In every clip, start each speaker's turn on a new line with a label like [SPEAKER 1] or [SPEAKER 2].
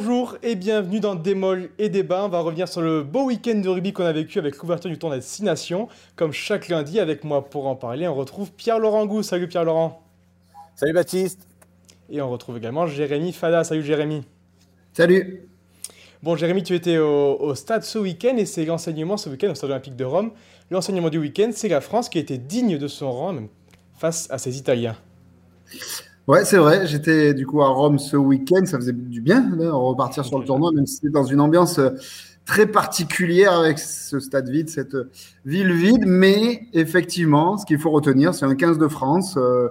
[SPEAKER 1] Bonjour et bienvenue dans Démol et Débat. On va revenir sur le beau week-end de rugby qu'on a vécu avec l'ouverture du tournoi des 6 nations. Comme chaque lundi, avec moi pour en parler, on retrouve Pierre-Laurent Gou. Salut Pierre-Laurent.
[SPEAKER 2] Salut Baptiste.
[SPEAKER 1] Et on retrouve également Jérémy Fada. Salut Jérémy.
[SPEAKER 3] Salut.
[SPEAKER 1] Bon, Jérémy, tu étais au, stade ce week-end et c'est l'enseignement ce week-end au stade olympique de Rome. L'enseignement du week-end, c'est la France qui a été digne de son rang, même face à ses Italiens.
[SPEAKER 3] Ouais, c'est vrai. J'étais du coup à Rome ce week-end. Ça faisait du bien de repartir sur le tournoi, même si c'était dans une ambiance euh, très particulière avec ce stade vide, cette euh, ville vide. Mais effectivement, ce qu'il faut retenir, c'est un 15 de France, euh,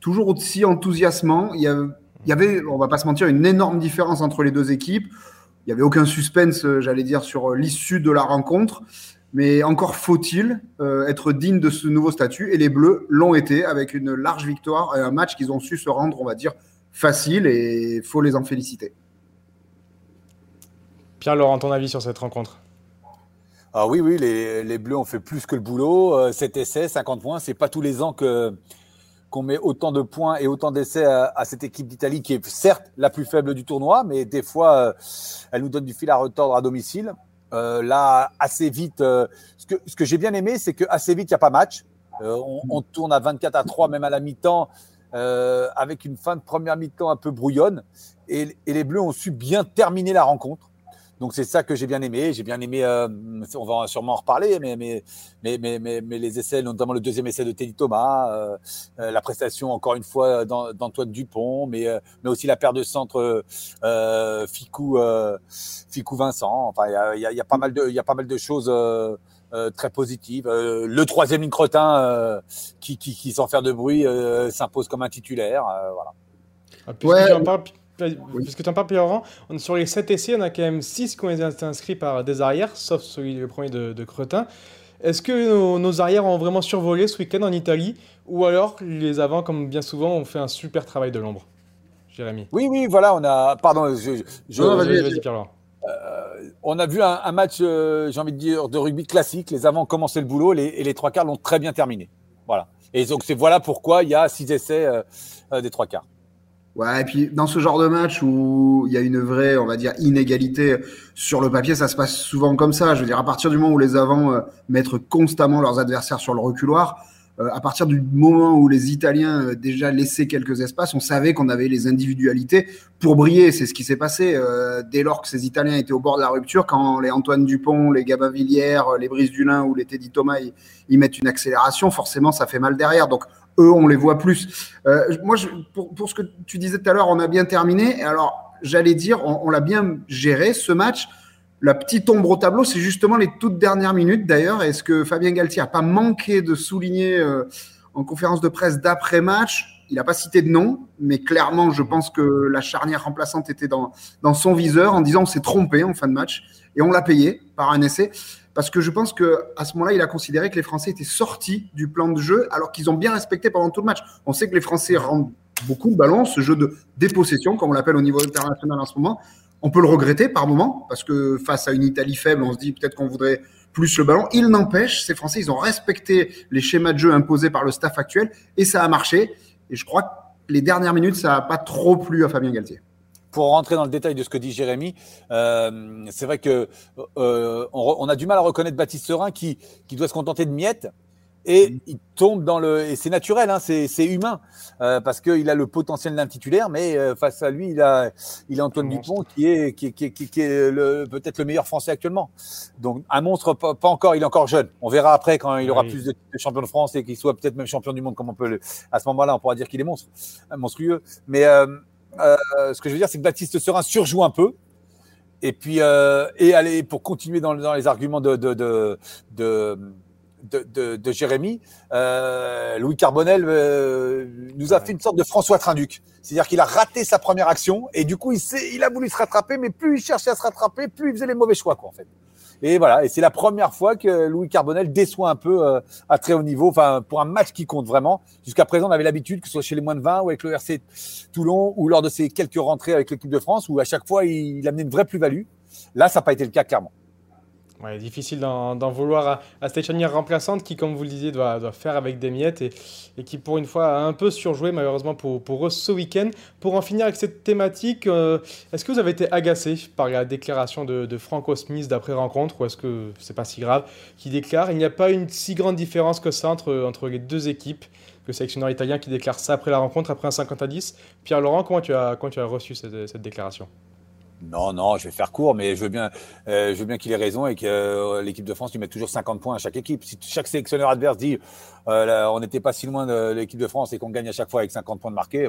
[SPEAKER 3] toujours aussi enthousiasmant. Il y, avait, il y avait, on va pas se mentir, une énorme différence entre les deux équipes. Il n'y avait aucun suspense, j'allais dire, sur l'issue de la rencontre. Mais encore faut-il euh, être digne de ce nouveau statut. Et les Bleus l'ont été avec une large victoire et un match qu'ils ont su se rendre, on va dire, facile. Et il faut les en féliciter.
[SPEAKER 1] Pierre-Laurent, ton avis sur cette rencontre?
[SPEAKER 2] Ah oui, oui, les, Bleus ont fait plus que le boulot. 7 euh, essais, 50 points. C'est pas tous les ans que qu'on met autant de points et autant d'essais à, cette équipe d'Italie qui est certes la plus faible du tournoi, mais des fois, euh, elle nous donne du fil à retordre à domicile. Euh, là, assez vite, euh, ce que, j'ai bien aimé, c'est que assez vite, il n'y a pas match. Euh, on, tourne à 24 à 3, même à la mi-temps, avec une fin de première mi-temps un peu brouillonne. Et, les Bleus ont su bien terminer la rencontre. Donc c'est ça que j'ai bien aimé. J'ai bien aimé, euh, on va sûrement en reparler, mais, mais, mais, mais, mais, les essais, notamment le deuxième essai de Teddy Thomas, euh, euh la prestation encore une fois d'Antoine Dupont, mais, euh, mais aussi la paire de centre euh, Ficou, Ficou Vincent. Enfin, il y a, y, a, y a, pas mal de, il y a pas mal de choses. très positives. le troisième ligne cretin qui, qui, qui, sans faire de bruit, s'impose comme un titulaire. voilà.
[SPEAKER 1] Ah, ouais. Puisque tu en parles, Pierre sur les 7 essais, on a quand même 6 qui ont été inscrits par des arrières, sauf celui le premier de, de Cretin. Est-ce que nos, arrières ont vraiment survolé ce week-end en Italie ou alors les avants, comme bien souvent, ont fait un super travail de l'ombre? Jérémy
[SPEAKER 2] Oui, oui, voilà, on a. Pardon, je.
[SPEAKER 1] vas-y, Pierre
[SPEAKER 2] euh, on a vu un, match, euh, j'ai envie de dire, de rugby classique. Les avants ont commencé le boulot les, et les trois quarts l'ont très bien terminé. Voilà. Et donc, c'est voilà pourquoi il y a six essais euh, des trois quarts.
[SPEAKER 3] Ouais, et puis dans ce genre de match où il y a une vraie, on va dire, inégalité sur le papier, ça se passe souvent comme ça. Je veux dire, à partir du moment où les avants euh, mettent constamment leurs adversaires sur le reculoir, euh, à partir du moment où les Italiens euh, déjà laissaient quelques espaces, on savait qu'on avait les individualités pour briller. C'est ce qui s'est passé dès lors que ces Italiens étaient au bord de la rupture, quand les Antoine Dupont, les Gabavillières, les Brice Dulin ou les Teddy Thomas, ils mettent une accélération, forcément, ça fait mal derrière. Donc, eux, on les voit plus. Euh, moi, pour, pour, ce que tu disais tout à l'heure, on a bien terminé. Alors, j'allais dire, on, on l'a bien géré ce match. La petite ombre au tableau, c'est justement les toutes dernières minutes d'ailleurs. Est-ce que Fabien Galtier n'a pas manqué de souligner euh, en conférence de presse d'après-match Il n'a pas cité de nom, mais clairement, je pense que la charnière remplaçante était dans, dans son viseur en disant on s'est trompé en fin de match et on l'a payé par un essai parce que je pense qu'à ce moment-là, il a considéré que les Français étaient sortis du plan de jeu alors qu'ils ont bien respecté pendant tout le match. On sait que les Français rendent beaucoup de ballons, ce jeu de dépossession, comme on l'appelle au niveau international en ce moment. On peut le regretter par moment, parce que face à une Italie faible, on se dit peut-être qu'on voudrait plus le ballon. Il n'empêche, ces Français, ils ont respecté les schémas de jeu imposés par le staff actuel, et ça a marché. Et je crois que les dernières minutes, ça n'a pas trop plu à Fabien Galtier
[SPEAKER 2] pour rentrer dans le détail de ce que dit Jérémy, euh, c'est vrai que euh, on, a du mal à reconnaître Baptiste Serin qui, qui doit se contenter de miettes et il tombe dans le et c'est naturel, hein, c'est humain euh, parce qu'il a le potentiel d'un titulaire, mais euh, face à lui, il a il a Antoine Dupont qui est qui, qui, qui, qui est peut-être le meilleur Français actuellement. Donc un monstre pas, pas, encore, il est encore jeune. On verra après quand il aura plus de, champions de France et qu'il soit peut-être même champion du monde, comme on peut le, à ce moment-là, on pourra dire qu'il est monstre, monstrueux. Mais euh, euh, ce que je veux dire, c'est que Baptiste Serin surjoue un peu. Et puis, euh, et aller pour continuer dans, dans les arguments de, de, de, de de, de, de, Jérémy, euh, Louis Carbonel euh, nous a fait une sorte de François Trinduc. C'est-à-dire qu'il a raté sa première action et du coup, il, il a voulu se rattraper, mais plus il cherchait à se rattraper, plus il faisait les mauvais choix, quoi, en fait. Et voilà, et c'est la première fois que Louis Carbonel déçoit un peu euh, à très haut niveau, enfin pour un match qui compte vraiment. Jusqu'à présent, on avait l'habitude que ce soit chez les moins de 20 ou avec le RC Toulon ou lors de ses quelques rentrées avec l'équipe de France, où à chaque fois il, amenait une vraie plus-value. Là, ça n'a pas été le cas clairement.
[SPEAKER 1] Ouais, difficile d'en vouloir à, à, cette charnière remplaçante qui, comme vous le disiez, doit, faire avec des miettes et, qui, pour une fois, a un peu surjoué, malheureusement, pour, eux ce week-end. Pour en finir avec cette thématique, euh, est-ce que vous avez été agacé par la déclaration de, Franco Smith d'après-rencontre ou est-ce que c'est pas si grave qui déclare? Il n'y a pas une si grande différence que ça entre, entre les deux équipes le sélectionneur italien qui déclare ça après la rencontre, après un 50 à 10. Pierre-Laurent, comment tu as, comment tu as reçu cette déclaration?
[SPEAKER 2] Non, non, je vais faire court, mais je veux bien, euh, je veux bien qu'il ait raison et que euh, l'équipe de France lui mette toujours 50 points à chaque équipe. Si chaque sélectionneur adverse dit euh, on n'était pas si loin de l'équipe de France et qu'on gagne à chaque fois avec 50 points de marqués,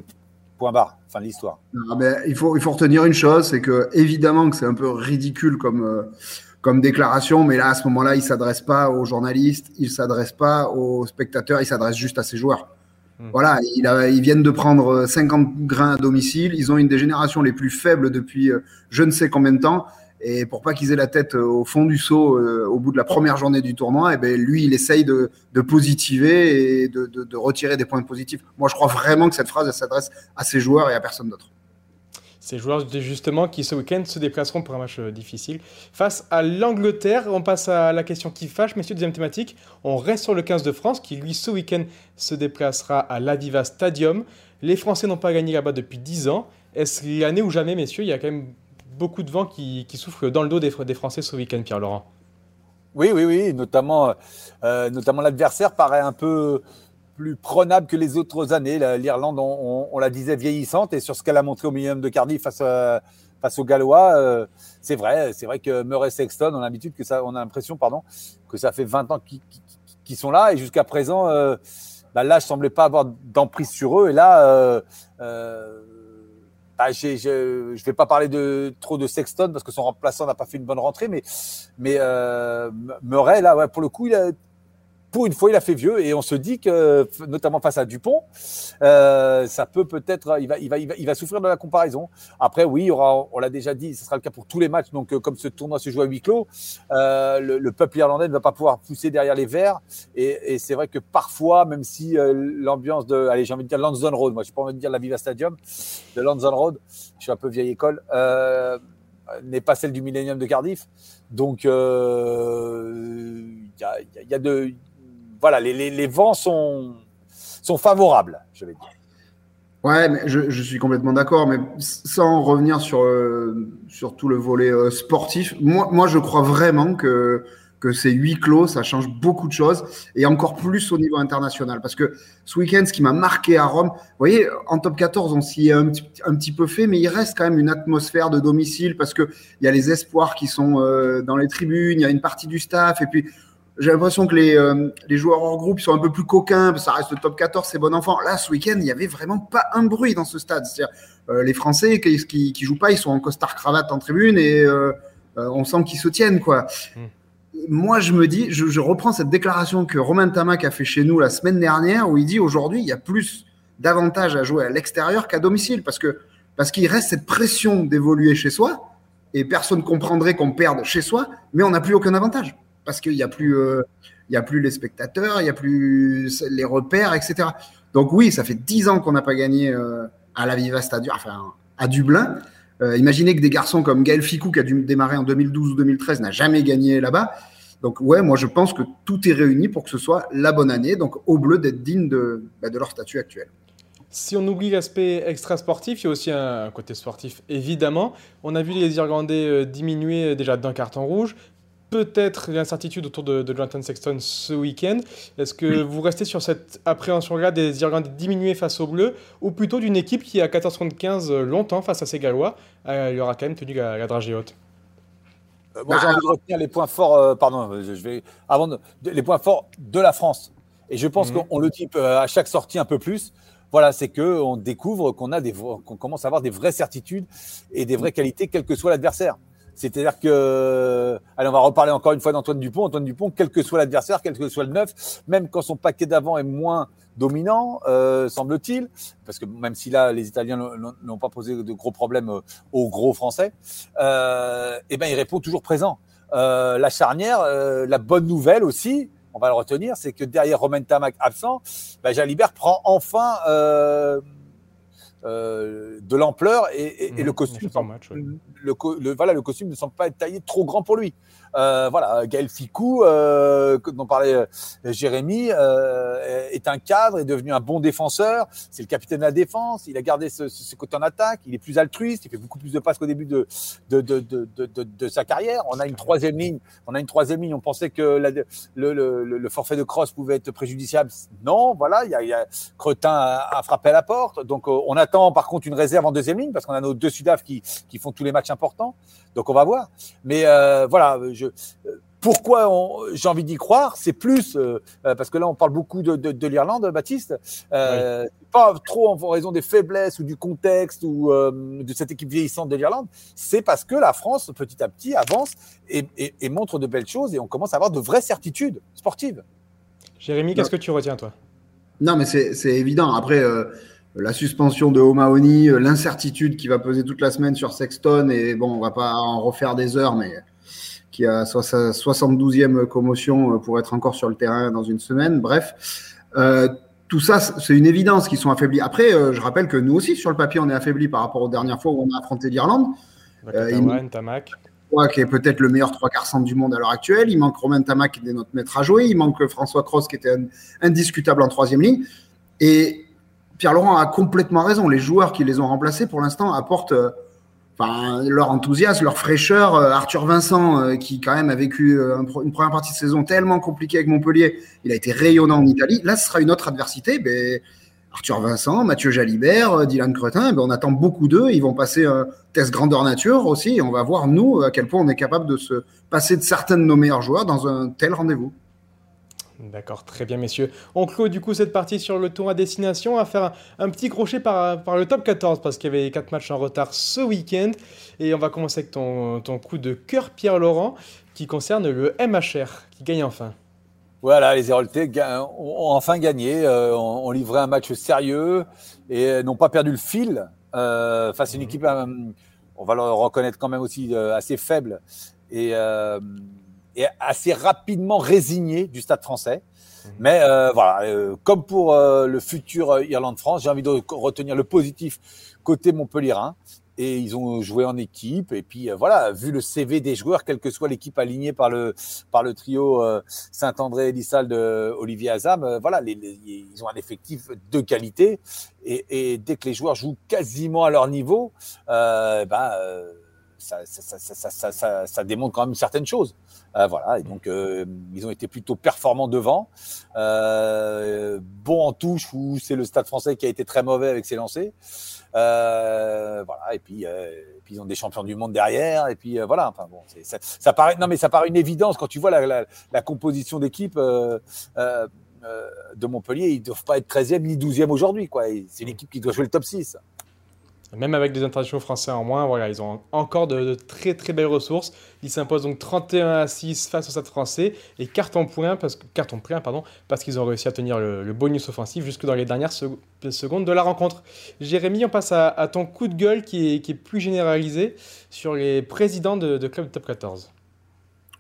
[SPEAKER 2] point barre, fin de l'histoire.
[SPEAKER 3] il faut, il faut retenir une chose, c'est que évidemment que c'est un peu ridicule comme euh, comme déclaration, mais là à ce moment-là, il s'adresse pas aux journalistes, il s'adresse pas aux spectateurs, il s'adresse juste à ses joueurs. Hmm. Voilà, ils viennent de prendre 50 grains à domicile. Ils ont une des générations les plus faibles depuis euh, je ne sais combien de temps. Et pour pas qu'ils aient la tête euh, au fond du seau euh, au bout de la première journée du tournoi, et eh ben lui, il essaye de, positiver et de, retirer des points positifs. Moi, je crois vraiment que cette phrase s'adresse à ses joueurs et à personne d'autre.
[SPEAKER 1] Ces joueurs justement qui ce week-end se déplaceront pour un match euh, difficile face à l'Angleterre. On passe à la question qui fâche, messieurs, deuxième thématique. On reste sur le 15 de France qui lui ce week-end se déplacera à l'Aviva Stadium. Les Français n'ont pas gagné là-bas depuis 10 ans. Est-ce l'année ou jamais, messieurs Il y a quand même beaucoup de vent qui, qui dans le dos des, Français ce week-end, Pierre-Laurent?
[SPEAKER 2] Oui, oui, oui. Notamment, euh, notamment l'adversaire paraît un peu plus prenable que les autres années. L'Irlande, on, la disait vieillissante, et sur ce qu'elle a montré au minimum de Cardiff face, face aux Gallois, euh, c'est vrai, c'est vrai que Murray Sexton, on a l'habitude que ça, on a l'impression, pardon, que ça fait 20 ans qu'ils sont là, et jusqu'à présent, euh, bah, là, je semblais pas avoir d'emprise sur eux, et là, euh, euh bah, je vais pas parler de trop de Sexton parce que son remplaçant n'a pas fait une bonne rentrée, mais mais Murray là, pour le coup, il a pour une fois, il a fait vieux et on se dit que, notamment face à Dupont, euh, ça peut peut-être, il va, il va, il va, souffrir de la comparaison. Après, oui, il y aura, on l'a déjà dit, ce sera le cas pour tous les matchs. Donc, euh, comme ce tournoi se joue à huis clos, euh, le, peuple irlandais ne va pas pouvoir pousser derrière les verts. Et, et c'est vrai que parfois, même si euh, l'ambiance de, allez, j'ai envie de dire Lansdowne Road, moi, je pas envie de dire la Viva Stadium, de Lansdowne Road, je suis un peu vieille école. Euh, n'est pas celle du Millennium de Cardiff. Donc, il euh, y, a, y, a, de, voilà, les, vents sont, sont favorables, je vais dire.
[SPEAKER 3] Ouais, je, suis complètement d'accord, mais sans revenir sur, euh, sur tout le volet euh, sportif, moi, moi je crois vraiment que, que ces huis clos, ça change beaucoup de choses, et encore plus au niveau international. Parce que ce week-end, ce qui m'a marqué à Rome, vous voyez, en top 14, on s'y est un, un, petit peu fait, mais il reste quand même une atmosphère de domicile, parce qu'il y a les espoirs qui sont euh, dans les tribunes, il y a une partie du staff, et puis j'ai l'impression que les, euh, les, joueurs hors groupe sont un peu plus coquins, ça reste le top 14, c'est bon enfant. Là, ce week-end, il n'y avait vraiment pas un bruit dans ce stade. C'est-à-dire, euh, les Français qui, qui, qui, jouent pas, ils sont en costard cravate en tribune et euh, on sent qu'ils se tiennent, quoi. Hmm. Moi, je me dis, je, je, reprends cette déclaration que Romain Tamac a fait chez nous la semaine dernière, où il dit aujourd'hui, il y a plus d'avantages à jouer à l'extérieur qu'à domicile, parce que parce qu'il reste cette pression d'évoluer chez soi, et personne comprendrait qu'on perde chez soi, mais on n'a plus aucun avantage parce qu'il n'y a plus, euh, il y a plus les spectateurs, il n'y a plus les repères, etc. Donc oui, ça fait dix ans qu'on n'a pas gagné euh, à la Viva Stadium, enfin à Dublin. Euh, imaginez que des garçons comme Gaël Ficou, qui a dû démarrer en 2012 ou 2013, n'a jamais gagné là-bas. Donc ouais, moi je pense que tout est réuni pour que ce soit la bonne année, donc au bleu d'être digne de, bah, de leur statut actuel.
[SPEAKER 1] Si on oublie l'aspect extra-sportif, il y a aussi un côté sportif, évidemment. On a vu les Irlandais diminuer déjà d'un carton rouge peut-être l'incertitude autour de, de, Jonathan Sexton ce week-end. Est-ce que vous restez sur cette appréhension-là des Irlandais diminués face aux Bleus, ou plutôt d'une équipe qui, à 14-75 longtemps face à ces Gallois, euh, il aura quand même tenu la, la dragée haute?
[SPEAKER 2] Euh, Moi, j'ai envie de retenir les points forts, euh, pardon, je, vais, avant de, les points forts de la France. Et je pense mmh. qu'on le dit à chaque sortie un peu plus. Voilà, c'est que on découvre qu'on a des, qu'on commence à avoir des vraies certitudes et des vraies qualités, quel que soit l'adversaire. C'est-à-dire que, allez, on va reparler encore une fois d'Antoine Dupont. Antoine Dupont, quel que soit l'adversaire, quel que soit le neuf, même quand son paquet d'avant est moins dominant, euh, semble-t-il, parce que même si là les Italiens n'ont pas posé de gros problèmes euh, aux gros Français, euh, eh ben il répond toujours présent. Euh, la charnière, euh, la bonne nouvelle aussi, on va le retenir, c'est que derrière Romain Tamac absent, ben Jalibert prend enfin euh, euh, de l'ampleur et, et, et, le mmh, costume, match, ouais. le, le, voilà, le costume ne semble pas être taillé trop grand pour lui. Euh, voilà, Gaël Ficou, euh, dont parlait euh, Jérémy, euh, est un cadre, est devenu un bon défenseur. C'est le capitaine de la défense. Il a gardé ce, ce, côté en attaque. Il est plus altruiste. Il fait beaucoup plus de passes qu'au début de de, de, de, de, sa carrière. On a une troisième ligne. On a une troisième ligne. On pensait que la, le, le, le, forfait de cross pouvait être préjudiciable. Non, voilà. Il y a, y a Cretin a, a, frappé à la porte. Donc on attend par contre une réserve en deuxième ligne parce qu'on a nos deux Sudaf qui, qui font tous les matchs importants. Donc on va voir. Mais euh, voilà, je, pourquoi j'ai envie d'y croire, c'est plus euh, euh, parce que là on parle beaucoup de, de, de l'Irlande, Baptiste, euh, pas trop en raison des faiblesses ou du contexte ou euh, de cette équipe vieillissante de l'Irlande, c'est parce que la France petit à petit avance et, et, et, montre de belles choses et on commence à avoir de vraies certitudes sportives.
[SPEAKER 1] Jérémy, qu'est-ce que tu retiens toi?
[SPEAKER 3] Non, mais c'est évident. Après la suspension de O'Mahony, l'incertitude qui va peser toute la semaine sur Sexton, et bon, on va pas en refaire des heures, mais qui a sa 72e commotion pour être encore sur le terrain dans une semaine. Bref, euh, tout ça, c'est une évidence qu'ils sont affaiblis. Après, euh, je rappelle que nous aussi, sur le papier, on est affaiblis par rapport aux dernières fois où on a affronté l'Irlande.
[SPEAKER 1] Euh, il... Tamac.
[SPEAKER 3] Qui est peut-être le meilleur trois quarts centre du monde à l'heure actuelle. Il manque Romain Tamac, qui est notre maître à jouer. Il manque François Cross, qui était indiscutable en troisième ligne. Et Pierre-Laurent a complètement raison. Les joueurs qui les ont remplacés, pour l'instant, apportent euh, leur enthousiasme, leur fraîcheur. Euh, Arthur Vincent, euh, qui quand même a vécu une première partie de saison tellement compliquée avec Montpellier, il a été rayonnant en Italie. Là, ce sera une autre adversité. Ben, Arthur Vincent, Mathieu Jalibert, Dylan Cretin, ben, on attend beaucoup d'eux. Ils vont passer un test grandeur nature aussi. On va voir, nous, à quel point on est capable de se passer de certains de nos meilleurs joueurs dans un tel rendez-vous.
[SPEAKER 1] D'accord, très bien messieurs. On clôt du coup cette partie sur le tour à destination à faire un, petit crochet par, par, le top 14 parce qu'il y avait 4 matchs en retard ce week-end. Et on va commencer avec ton, ton coup de cœur Pierre-Laurent qui concerne le MHR qui gagne enfin.
[SPEAKER 2] Voilà, les Héroltais ont enfin gagné, euh, ont, livré un match sérieux et n'ont pas perdu le fil euh, face à une mhm. équipe, euh, on va le reconnaître quand même aussi, euh, assez faible. Et et assez rapidement résigné du Stade français. Mhm. Mais euh, voilà, euh, comme pour euh, le futur euh, Irlande-France, j'ai envie de retenir le positif côté Montpellierin. Et ils ont joué en équipe. Et puis euh, voilà, vu le CV des joueurs, quelle que soit l'équipe alignée par le par le trio Saint-André, Elissal de Olivier Azam, voilà, les, les, ils ont un effectif de qualité. Et, et, dès que les joueurs jouent quasiment à leur niveau, ben ça, démontre quand même certaines choses. Euh, voilà, et donc euh, ils ont été plutôt performants devant. Euh, bon en touche où c'est le Stade Français qui a été très mauvais avec ses lancers. Euh, voilà, et puis, ils ont des champions du monde derrière. Et puis voilà, enfin bon, ça, paraît non mais ça paraît une évidence quand tu vois la, composition d'équipe. de Montpellier, ils doivent pas être 13e ni 12e aujourd'hui. quoi. C'est une équipe qui doit jouer le top 6.
[SPEAKER 1] Même avec des internationaux français en moins, voilà, ils ont encore de, très très belles ressources. Ils s'imposent donc 31 à 6 face au Stade français et carton point parce, carton plein pardon, parce qu'ils ont réussi à tenir le, bonus offensif jusque dans les dernières secondes de la rencontre. Jérémy, on passe à, ton coup de gueule qui est, plus généralisé sur les présidents de, de club top 14.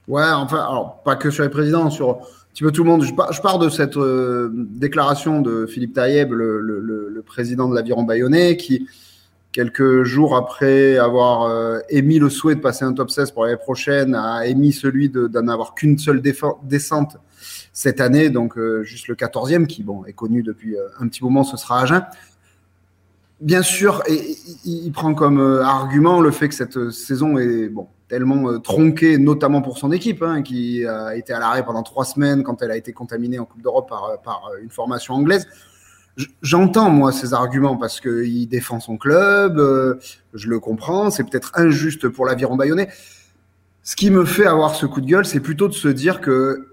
[SPEAKER 3] Ouais, enfin, alors pas que sur les présidents, sur un petit peu tout le monde. Je pars, de cette euh, déclaration de Philippe Taïeb, le, le président de l'Aviron Bayonnais, qui quelques jours après avoir euh, émis le souhait de passer un top 16 pour l'année prochaine, a émis celui d'en avoir qu'une seule descente cette année, donc euh, juste le 14e, qui bon, est connu depuis euh, un petit moment, ce sera Agen. Bien sûr, il prend comme argument le fait que cette saison est bon, tellement tronquée, notamment pour son équipe, hein, qui a été à l'arrêt pendant trois semaines quand elle a été contaminée en Coupe d'Europe par une formation anglaise. J'entends, moi, ces arguments parce qu'il défend son club, euh, je le comprends, c'est peut-être injuste pour l'aviron bayonnais. Ce qui me fait avoir ce coup de gueule, c'est plutôt de se dire que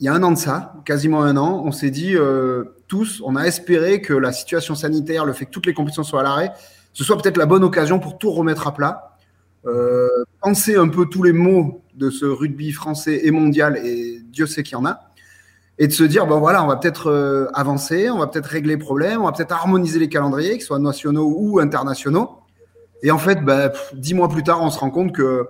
[SPEAKER 3] il y a un an de ça, quasiment un an, on s'est dit euh, tous, on a espéré que la situation sanitaire, le fait que toutes les compétitions soient à l'arrêt, ce soit peut-être la bonne occasion pour tout remettre à plat. Euh, penser un peu tous les mots de ce rugby français et mondial, et Dieu sait qu'il y en a et de se dire bon voilà, on va peut-être euh, avancer, on va peut-être régler les problèmes, on va peut-être harmoniser les calendriers, qu'ils soient nationaux ou internationaux. Et en fait, bah, dix mois plus tard, on se rend compte que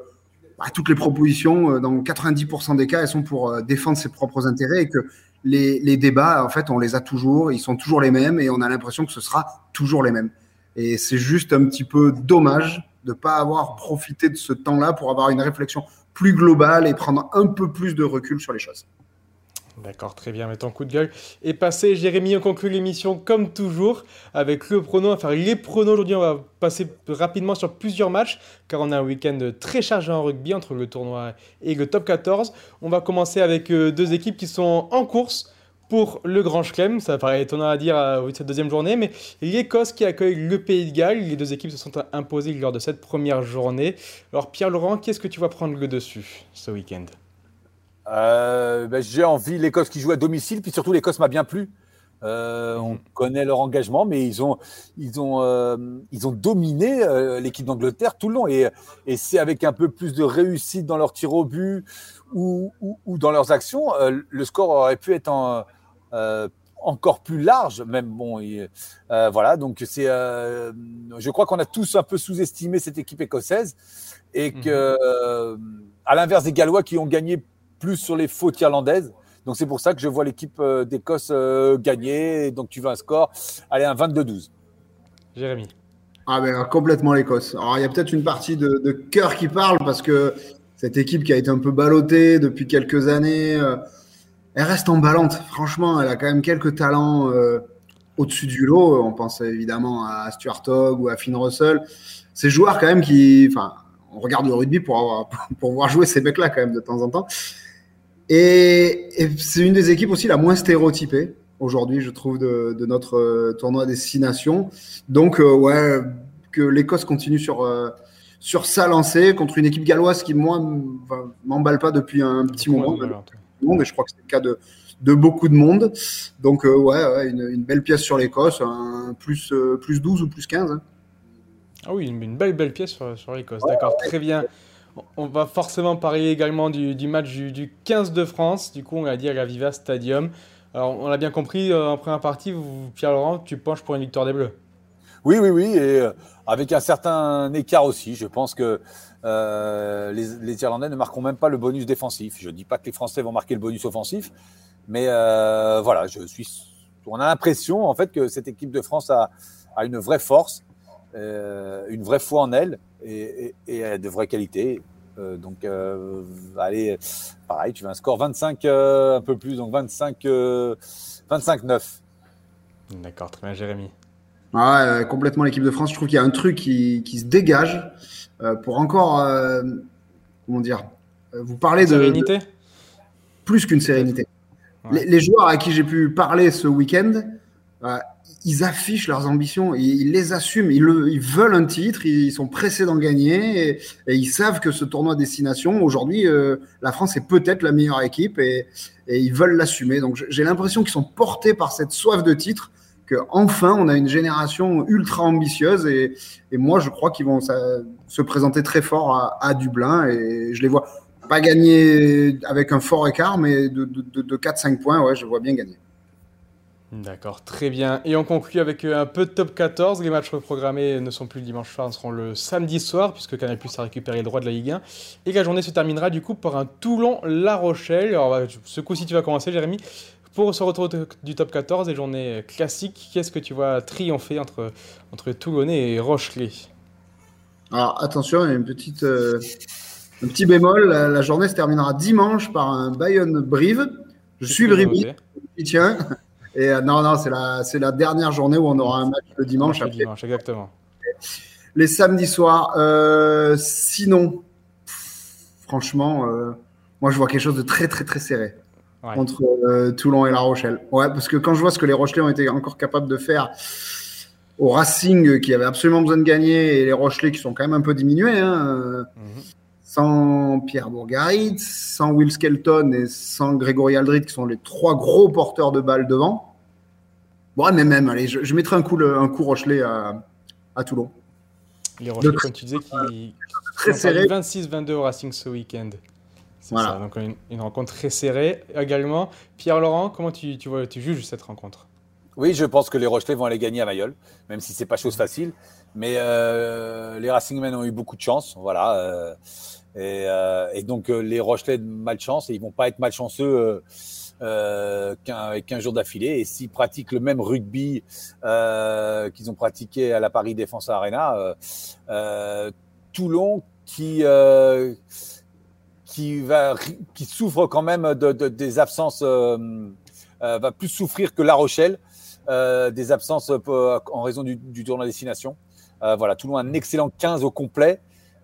[SPEAKER 3] bah, toutes les propositions, euh, dans 90% des cas, elles sont pour euh, défendre ses propres intérêts et que les, les, débats, en fait, on les a toujours, ils sont toujours les mêmes et on a l'impression que ce sera toujours les mêmes. Et c'est juste un petit peu dommage de ne pas avoir profité de ce temps-là pour avoir une réflexion plus global et prendre un peu plus de recul sur les choses.
[SPEAKER 1] D'accord, très bien, mettons coup de gueule. Et passé, Jérémy, on conclut l'émission comme toujours avec le prono, enfin les pronos aujourd'hui. On va passer rapidement sur plusieurs matchs car on a un week-end très chargé en rugby entre le tournoi et le top 14. On va commencer avec euh, deux équipes qui sont en course pour le Grand Chelem. Ça paraît étonnant à dire à cette deuxième journée, mais l'Écosse qui accueille le Pays de Galles. Les deux équipes se sont imposées lors de cette première journée. Alors Pierre-Laurent, qu'est-ce que tu vas prendre le dessus ce week-end?
[SPEAKER 2] Euh, ben, J'ai envie l'Écosse qui joue à domicile, puis surtout l'Écosse m'a bien plu. Euh, on mhm. connaît leur engagement, mais ils ont, ils ont, euh, ils ont dominé l'équipe d'Angleterre tout le long. Et, et c'est avec un peu plus de réussite dans leur tir au but ou, ou, dans leurs actions, le score aurait pu être en, encore plus large, même bon, voilà. Donc c'est, je crois qu'on a tous un peu sous-estimé cette équipe écossaise et que, mhm. à l'inverse des Gallois qui ont gagné plus sur les fautes irlandaises. Donc c'est pour ça que je vois l'équipe euh, d'Écosse euh, gagner. Donc tu veux un score, allez, un 22-12.
[SPEAKER 1] Jérémy.
[SPEAKER 3] Ah ben complètement l'Écosse. Alors il y a peut-être une partie de, cœur qui parle parce que cette équipe qui a été un peu ballottée depuis quelques années, euh, elle reste emballante. Franchement, elle a quand même quelques talents au-dessus du lot. On pense évidemment à Stuart Hogg ou à Finn Russell. Ces joueurs quand même qui, enfin, on regarde le rugby pour, avoir, pour voir jouer ces mecs-là quand même de temps en temps. Et, c'est une des équipes aussi la moins stéréotypée aujourd'hui, je trouve, de, notre euh, tournoi destination. Donc, euh, ouais, que l'Écosse continue sur, euh, sur sa lancée contre une équipe galloise qui, moi, m'emballe pas depuis un petit moment. et je crois que c'est le cas de, de beaucoup de monde. Donc, ouais, une, belle pièce sur l'Écosse, plus, plus 12 ou plus 15. Hein.
[SPEAKER 1] Ah oui, une, belle, belle pièce sur, sur l'Écosse. D'accord, très bien. On va forcément parler également du, match du, 15 de France. Du coup, on va dire la Viva Stadium. Alors, on l'a bien compris, euh, en première partie, Pierre-Laurent, tu penches pour une victoire des Bleus.
[SPEAKER 2] Oui, oui, oui, et euh, avec un certain écart aussi. Je pense que euh, les, Irlandais ne marqueront même pas le bonus défensif. Je ne dis pas que les Français vont marquer le bonus offensif, mais voilà, je suis. On a l'impression en fait que cette équipe de France a, une vraie force, une vraie foi en elle et, de vraies qualités. Euh, donc, euh, allez, pareil, tu veux un score 25, euh, un peu plus, donc 25, 25-9.
[SPEAKER 1] D'accord, très bien, Jérémy.
[SPEAKER 3] Ouais, complètement l'équipe de France. Je trouve qu'il y a un truc qui, qui se dégage pour encore, comment dire, vous parlez de.
[SPEAKER 1] Sérénité?
[SPEAKER 3] Plus qu'une sérénité. Les, les, joueurs à qui j'ai pu parler ce week-end, ils affichent leurs ambitions, ils, les assument, ils, veulent un titre, ils sont pressés d'en gagner et, ils savent que ce tournoi destination, aujourd'hui, euh, la France est peut-être la meilleure équipe et, ils veulent l'assumer. Donc j'ai l'impression qu'ils sont portés par cette soif de titre, qu'enfin on a une génération ultra ambitieuse et, moi je crois qu'ils vont se présenter très fort à, Dublin et je les vois pas gagner avec un fort écart, mais de, de, de 4-5 points, ouais, je vois bien gagner.
[SPEAKER 1] D'accord, très bien. Et on conclut avec euh, un peu de top 14. Les matchs reprogrammés ne sont plus le dimanche soir, seront le samedi soir, puisque Canal Plus a récupéré le droit de la Ligue 1. Et la journée se terminera du coup par un Toulon-La Rochelle. Alors, bah, ce coup-ci, tu vas commencer, Jérémy. Pour ce retour du top 14 et journée classique, qu'est-ce que tu vois triompher entre, entre Toulonnais et Rochelais?
[SPEAKER 3] Alors, attention, il y a une petite, euh, un petit bémol. La, journée se terminera dimanche par un Bayonne-Brive. Je suis le Tiens. Et euh, non, non, c'est la, c'est la dernière journée où on aura un match le dimanche.
[SPEAKER 1] Après. dimanche, exactement.
[SPEAKER 3] Les samedis soirs. Euh, sinon, franchement, euh, moi, je vois quelque chose de très, très, très serré entre Toulon et La Rochelle. Ouais, parce que quand je vois ce que les Rochelais ont été encore capables de faire au Racing, qui avait absolument besoin de gagner, et les Rochelais qui sont quand même un peu diminués, hein, mhm. Sans Pierre Bourgarit, sans Will Skelton et sans Grégory Aldrit, qui sont les trois gros porteurs de balles devant. Bon, mais même, allez, je, mettrai un coup, un coup Rochelet à, à Toulon.
[SPEAKER 1] Les Rochelais, comme tu disais, qui, très serré. 26-22 au Racing ce week-end. C'est ça, donc une, rencontre très serrée également. Pierre-Laurent, comment tu, tu, vois, tu juges cette rencontre?
[SPEAKER 2] Oui, je pense que les Rochelais vont aller gagner à Mayol, même si c'est pas chose facile. Mais euh, les Racingmen ont eu beaucoup de chance, voilà. Euh, et, euh, et, donc les Rochelais de malchance, et ils vont pas être malchanceux euh, qu'un 15 jours d'affilée. Et s'ils pratiquent le même rugby euh, qu'ils ont pratiqué à la Paris Défense Arena, euh, euh Toulon qui qui, va, qui souffre quand même de, des absences, va plus souffrir que La Rochelle, des absences en raison du, du tournoi destination. voilà, Toulon a un excellent 15 au complet.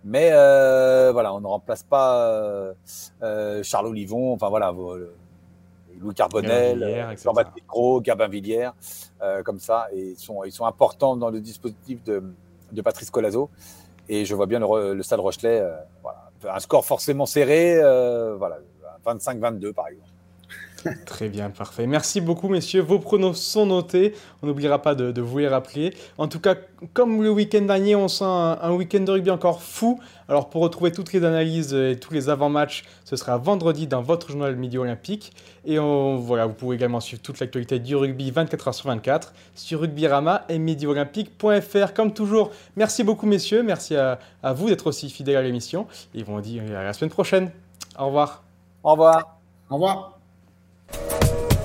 [SPEAKER 2] Mais voilà, on ne remplace pas Charles Olivon, enfin voilà, Louis Carbonel, Jean-Baptiste Gros, Gabin Villiers, comme ça, et ils sont, ils sont importants dans le dispositif de, de Patrice Colazo. Et je vois bien le, le Stade Rochelet, euh, voilà, un score forcément serré, euh, voilà, 25-22 par exemple.
[SPEAKER 1] Très bien, parfait. Merci beaucoup, messieurs. Vos pronos sont notés. On n'oubliera pas de, vous les rappeler. En tout cas, comme le week-end dernier, on sent un, week-end de rugby encore fou. Alors, pour retrouver toutes les analyses et tous les avant-matchs, ce sera vendredi dans votre journal Midi Olympique. Et voilà, vous pouvez également suivre toute l'actualité du rugby 24h sur 24 sur rugbyrama et midiolympique.fr. Comme toujours, merci beaucoup, messieurs. Merci à, à vous d'être aussi fidèles à l'émission. Et on vous dit à la semaine prochaine. Au revoir.
[SPEAKER 2] Au revoir.
[SPEAKER 3] Au revoir. Thank you